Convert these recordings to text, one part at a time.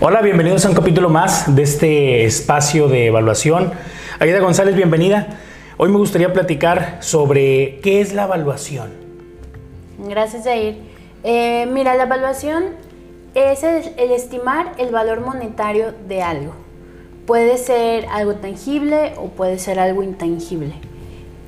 Hola, bienvenidos a un capítulo más de este espacio de evaluación. Aida González, bienvenida. Hoy me gustaría platicar sobre qué es la evaluación. Gracias, Jair. Eh, mira, la evaluación es el, el estimar el valor monetario de algo. Puede ser algo tangible o puede ser algo intangible.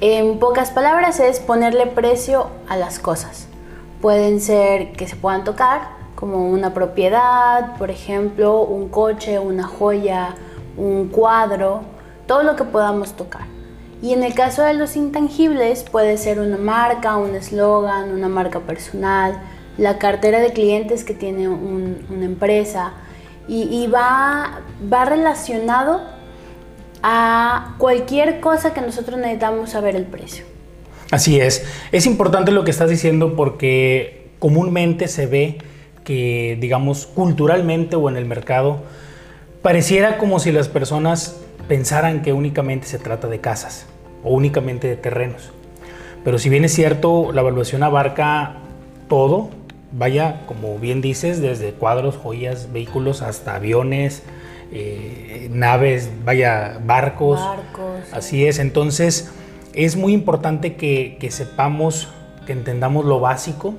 En pocas palabras es ponerle precio a las cosas. Pueden ser que se puedan tocar, como una propiedad, por ejemplo, un coche, una joya, un cuadro, todo lo que podamos tocar. Y en el caso de los intangibles puede ser una marca, un eslogan, una marca personal, la cartera de clientes que tiene una empresa y, va, va relacionado a cualquier cosa que nosotros necesitamos saber el precio. Así es. Es importante lo que estás diciendo porque comúnmente se ve que, digamos, culturalmente o en el mercado, pareciera como si las personas pensaran que únicamente se trata de casas o únicamente de terrenos. Pero si bien es cierto, la evaluación abarca todo, vaya, como bien dices, desde cuadros, joyas, vehículos, hasta aviones, eh, naves, vaya, barcos. Barcos. Así es, entonces es muy importante que, que sepamos, que entendamos lo básico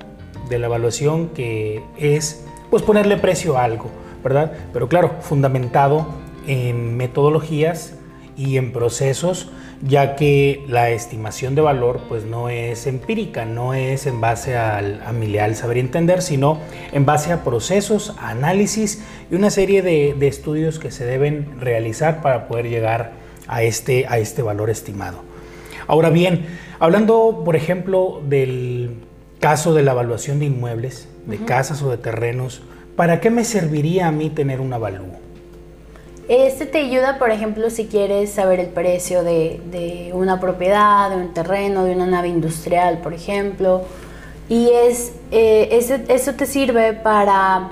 de la evaluación, que es pues ponerle precio a algo, ¿verdad? Pero claro, fundamentado en metodologías y en procesos, ya que la estimación de valor pues no es empírica, no es en base al, a saber entender, sino en base a procesos, análisis y una serie de, de, estudios que se deben realizar para poder llegar a este, a este valor estimado. Ahora bien, hablando por ejemplo del caso de la evaluación de inmuebles, de casas o de terrenos, ¿para qué me serviría a mí tener un avalúo? Este te ayuda, por ejemplo, si quieres saber el precio de, una propiedad, de un terreno, de una nave industrial, por ejemplo. Y es, eh, eso te sirve para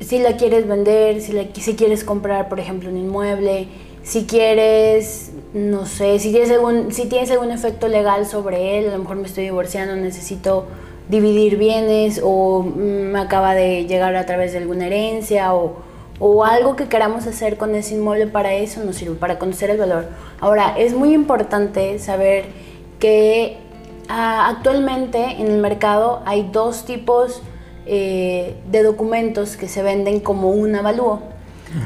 si la quieres vender, si, si quieres comprar, por ejemplo, un inmueble, si quieres, no sé, si tienes, algún, si tienes algún efecto legal sobre él, a lo mejor me estoy divorciando, necesito dividir bienes o me acaba de llegar a través de alguna herencia o, o algo que queramos hacer con ese inmueble para eso nos sirve, para conocer el valor. Ahora, es muy importante saber que ah, actualmente en el mercado hay dos tipos eh, de documentos que se venden como un avalúo.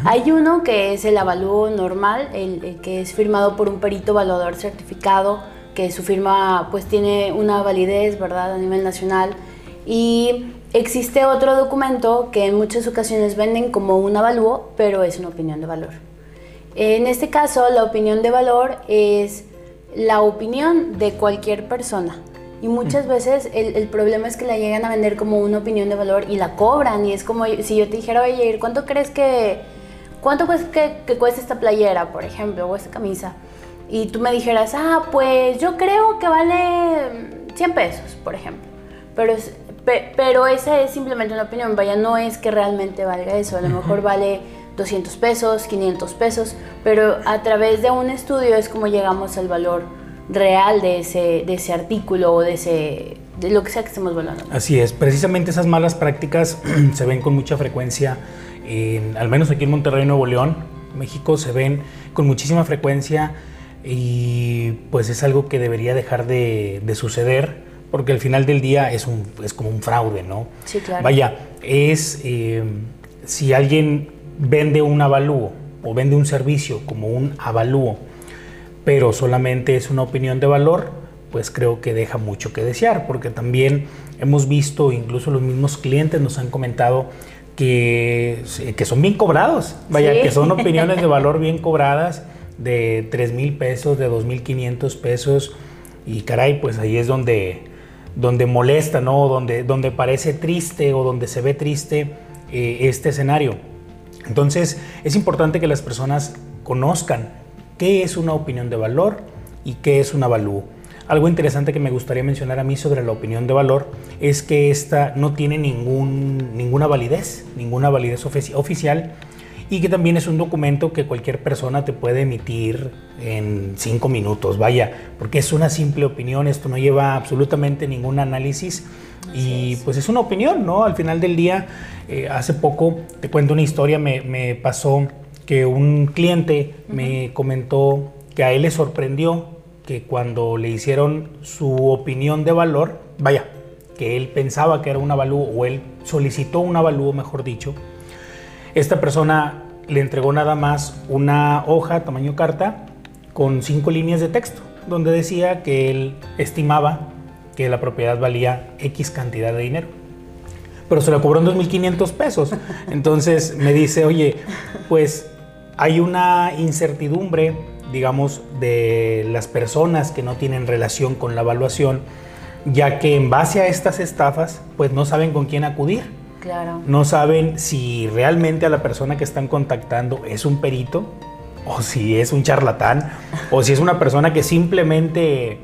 Hay uno que es el avalúo normal, el, que es firmado por un perito evaluador certificado, que su firma pues tiene una validez, ¿verdad?, a nivel nacional. Y existe otro documento que en muchas ocasiones venden como un avalúo, pero es una opinión de valor. En este caso, la opinión de valor es la opinión de cualquier persona. Y muchas veces el, el, problema es que la llegan a vender como una opinión de valor y la cobran. Y es como si yo te dijera, oye, ¿cuánto crees que, cuánto crees que, que cuesta esta playera, por ejemplo, o esta camisa? Y tú me dijeras, ah, pues yo creo que vale 100 pesos, por ejemplo. Pero, es, pero esa es simplemente una opinión, vaya, no es que realmente valga eso. A lo mejor vale 200 pesos, 500 pesos, pero a través de un estudio es como llegamos al valor real de ese, de ese artículo o de, ese, de lo que sea que estemos valorando. Así es, precisamente esas malas prácticas se ven con mucha frecuencia, en, al menos aquí en Monterrey, Nuevo León, México, se ven con muchísima frecuencia y pues es algo que debería dejar de, de suceder porque al final del día es, un, es como un fraude, ¿no? Sí, claro. Vaya, es eh, si alguien vende un avalúo o vende un servicio como un avalúo, pero solamente es una opinión de valor, pues creo que deja mucho que desear, porque también hemos visto, incluso los mismos clientes nos han comentado que, que son bien cobrados, vaya, que son opiniones de valor bien cobradas, de 3 mil pesos, de 2 mil 500 pesos, y caray, pues ahí es donde, donde molesta, ¿no? Donde, donde parece triste o donde se ve triste eh, este escenario. Entonces, es importante que las personas conozcan qué es una opinión de valor y qué es un avalúo. Algo interesante que me gustaría mencionar a mí sobre la opinión de valor es que esta no tiene ningún, ninguna validez, ninguna validez oficial y que también es un documento que cualquier persona te puede emitir en cinco minutos, vaya, porque es una simple opinión, esto no lleva absolutamente ningún análisis y pues es una opinión, ¿no? Al final del día, eh, hace poco, te cuento una historia, me, me pasó que un cliente me comentó que a él le sorprendió que cuando le hicieron su opinión de valor, vaya, que él pensaba que era un avalúo o él solicitó un avalúo, mejor dicho, esta persona le entregó nada más una hoja tamaño carta con cinco líneas de texto, donde decía que él estimaba que la propiedad valía X cantidad de dinero. Pero se lo cobró en 2.500 pesos. Entonces me dice, oye, pues hay una incertidumbre, digamos, de las personas que no tienen relación con la evaluación, ya que en base a estas estafas, pues no saben con quién acudir. Claro. No saben si realmente a la persona que están contactando es un perito, o si es un charlatán, o si es una persona que simplemente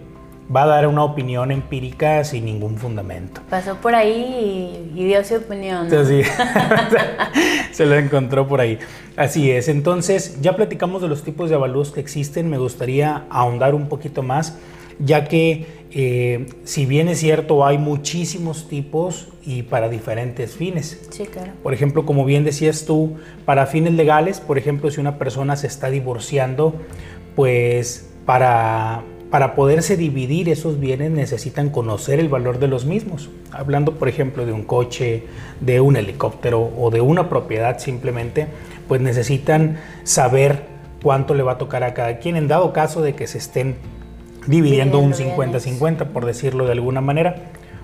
va a dar una opinión empírica sin ningún fundamento. Pasó por ahí y, dio su opinión. se lo encontró por ahí. Así es. Entonces, ya platicamos de los tipos de avalúos que existen. Me gustaría ahondar un poquito más, ya que eh, si bien es cierto, hay muchísimos tipos y para diferentes fines. Sí, claro. Por ejemplo, como bien decías tú, para fines legales, por ejemplo, si una persona se está divorciando, pues para para poderse dividir esos bienes necesitan conocer el valor de los mismos. Hablando, por ejemplo, de un coche, de un helicóptero o de una propiedad simplemente, pues necesitan saber cuánto le va a tocar a cada quien en dado caso de que se estén dividiendo un 50-50, por decirlo de alguna manera,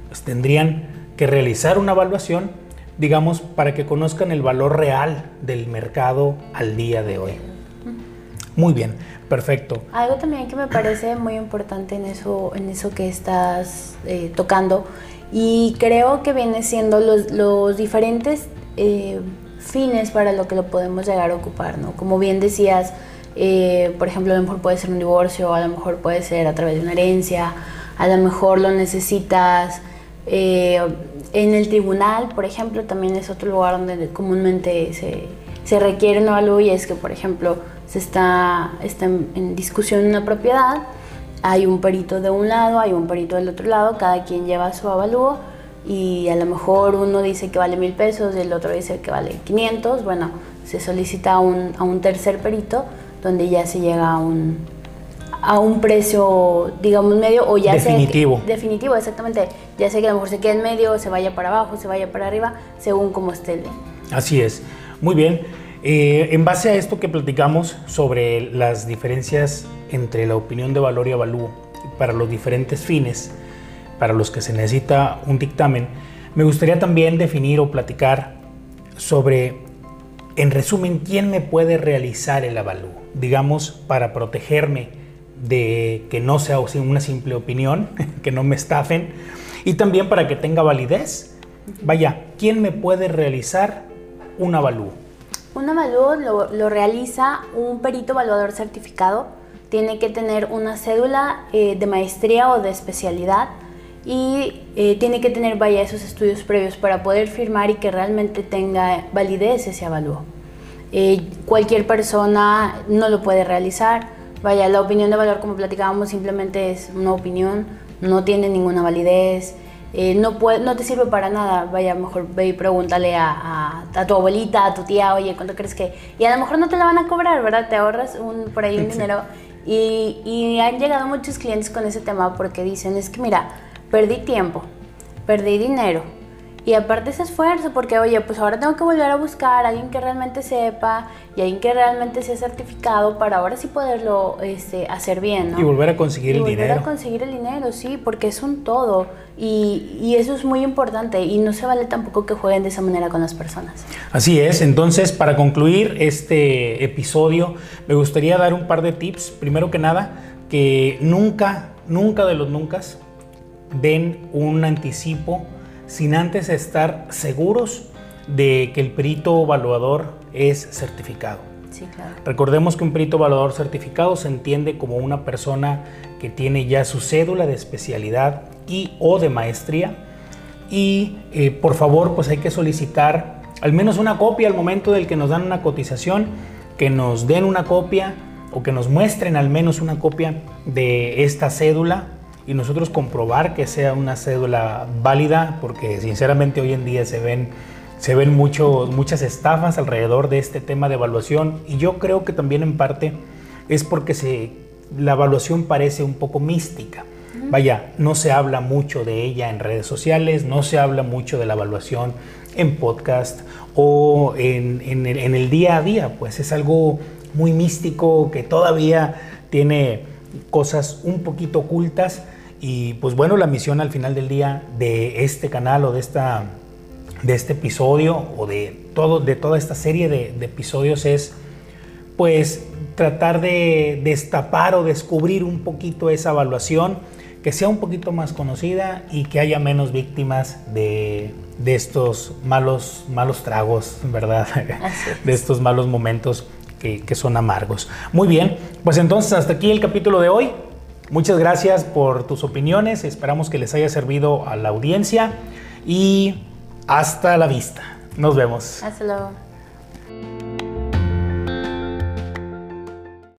pues tendrían que realizar una evaluación, digamos, para que conozcan el valor real del mercado al día de hoy. Muy bien. Perfecto. Algo también que me parece muy importante en eso, en eso que estás eh, tocando y creo que viene siendo los, los diferentes eh, fines para lo que lo podemos llegar a ocupar, ¿no? Como bien decías, eh, por ejemplo, a lo mejor puede ser un divorcio, a lo mejor puede ser a través de una herencia, a lo mejor lo necesitas en el tribunal, por ejemplo, también es otro lugar donde comúnmente se, se requiere una avalúo y es que, por ejemplo, se está, está en, discusión una propiedad, hay un perito de un lado, hay un perito del otro lado, cada quien lleva su avalúo y a lo mejor uno dice que vale mil pesos y el otro dice que vale 500, bueno, se solicita a un, a un tercer perito donde ya se llega a un, a un precio, digamos, medio o ya definitivo. definitivo, exactamente. Ya sé que a lo mejor se queda en medio, se vaya para abajo, se vaya para arriba, según como esté el Así es. Muy bien. Eh, en base a esto que platicamos sobre las diferencias entre la opinión de valor y avalúo para los diferentes fines para los que se necesita un dictamen, me gustaría también definir o platicar sobre, en resumen, quién me puede realizar el avalúo, digamos, para protegerme de que no sea una simple opinión, que no me estafen, y también para que tenga validez. Vaya, ¿quién me puede realizar un avalúo? Un avalúo lo, realiza un perito evaluador certificado. Tiene que tener una cédula eh, de maestría o de especialidad y eh, tiene que tener vaya esos estudios previos para poder firmar y que realmente tenga validez ese avalúo. Eh, cualquier persona no lo puede realizar. Vaya, la opinión de valor, como platicábamos, simplemente es una opinión, no tiene ninguna validez. Eh, no, puede, no te sirve para nada. Vaya, mejor ve y pregúntale a, tu abuelita, a tu tía, oye, ¿cuánto crees que...? Y a lo mejor no te la van a cobrar, ¿verdad? Te ahorras un, por ahí un dinero. Y, y han llegado muchos clientes con ese tema porque dicen, es que mira, perdí tiempo, perdí dinero, y aparte ese esfuerzo, porque oye, pues ahora tengo que volver a buscar a alguien que realmente sepa y alguien que realmente sea certificado para ahora sí poderlo este, hacer bien, ¿no? Y volver a conseguir y el volver dinero. a conseguir el dinero, sí, porque es un todo. Y, y, eso es muy importante y no se vale tampoco que jueguen de esa manera con las personas. Así es, entonces para concluir este episodio me gustaría dar un par de tips. Primero que nada, que nunca, nunca de los nunca den un anticipo sin antes estar seguros de que el perito evaluador es certificado. Sí, claro. Recordemos que un perito evaluador certificado se entiende como una persona que tiene ya su cédula de especialidad y o de maestría y eh, por favor pues hay que solicitar al menos una copia al momento del que nos dan una cotización, que nos den una copia o que nos muestren al menos una copia de esta cédula y nosotros comprobar que sea una cédula válida, porque sinceramente hoy en día se ven, se ven mucho, muchas estafas alrededor de este tema de evaluación y yo creo que también en parte es porque se, la evaluación parece un poco mística. Vaya, no se habla mucho de ella en redes sociales, no se habla mucho de la evaluación en podcast o en, en, el, en el día a día, pues es algo muy místico que todavía tiene cosas un poquito ocultas y pues bueno, la misión al final del día de este canal o de, esta, de este episodio o de, todo, de toda esta serie de, de episodios es pues tratar de destapar o descubrir un poquito esa evaluación, que sea un poquito más conocida y que haya menos víctimas de, de estos malos, malos tragos, ¿verdad? De estos malos momentos que, que son amargos. Muy bien, pues entonces hasta aquí el capítulo de hoy. Muchas gracias por tus opiniones, esperamos que les haya servido a la audiencia y hasta la vista. Nos vemos. Hasta luego.